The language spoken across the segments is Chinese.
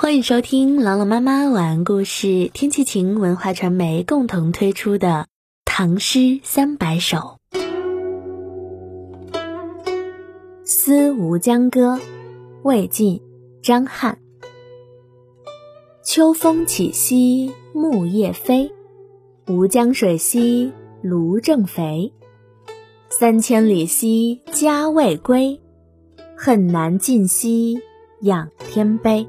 欢迎收听朗朗妈妈晚安故事，天气晴文化传媒共同推出的《唐诗三百首》。《思吴江歌》魏晋张翰。秋风起兮木叶飞，吴江水兮芦正肥。三千里兮家未归，恨难尽兮仰天悲。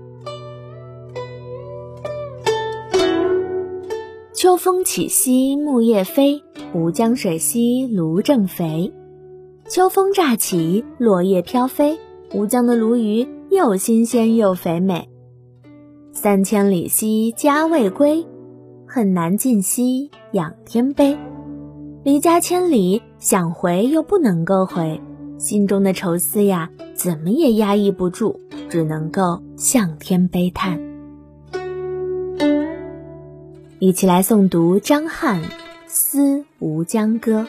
秋风起兮木叶飞，吴江水兮芦正肥。秋风乍起，落叶飘飞，吴江的鲈鱼又新鲜又肥美。三千里兮家未归，恨难尽兮仰天悲。离家千里，想回又不能够回，心中的愁思呀，怎么也压抑不住，只能够向天悲叹。一起来诵读张翰《思吴江歌》。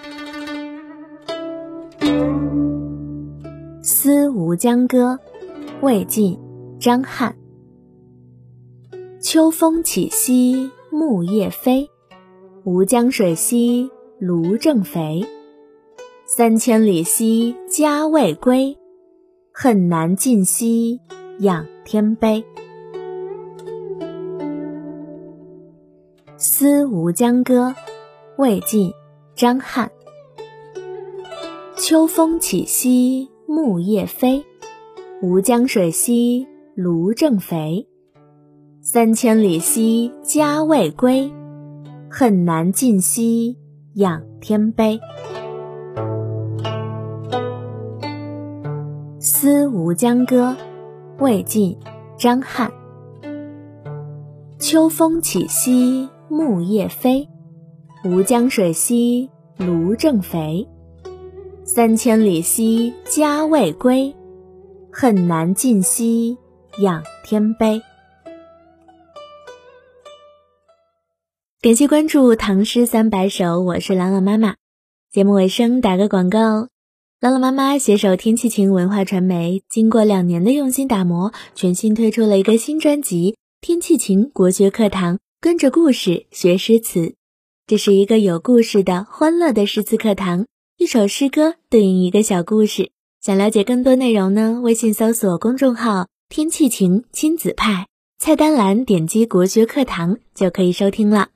《思吴江歌》，魏晋，张翰。秋风起兮木叶飞，吴江水兮芦正肥。三千里兮家未归，恨难尽兮仰天悲。《思吴江歌》，魏晋，张翰。秋风起兮木叶飞，吴江水兮芦正肥。三千里兮家未归，恨难尽兮仰天悲。《思吴江歌》，魏晋，张翰。秋风起兮。木叶飞，吴江水兮芦正肥。三千里兮家未归，恨难尽兮仰天悲。感谢关注《唐诗三百首》，我是朗朗妈妈。节目尾声打个广告，朗朗妈妈携手天气晴文化传媒，经过两年的用心打磨，全新推出了一个新专辑《天气晴国学课堂》。跟着故事学诗词，这是一个有故事的欢乐的诗词课堂。一首诗歌对应一个小故事。想了解更多内容呢？微信搜索公众号“天气晴亲子派”，菜单栏点击“国学课堂”就可以收听了。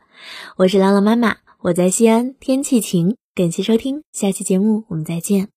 我是朗朗妈妈，我在西安，天气晴。感谢收听，下期节目我们再见。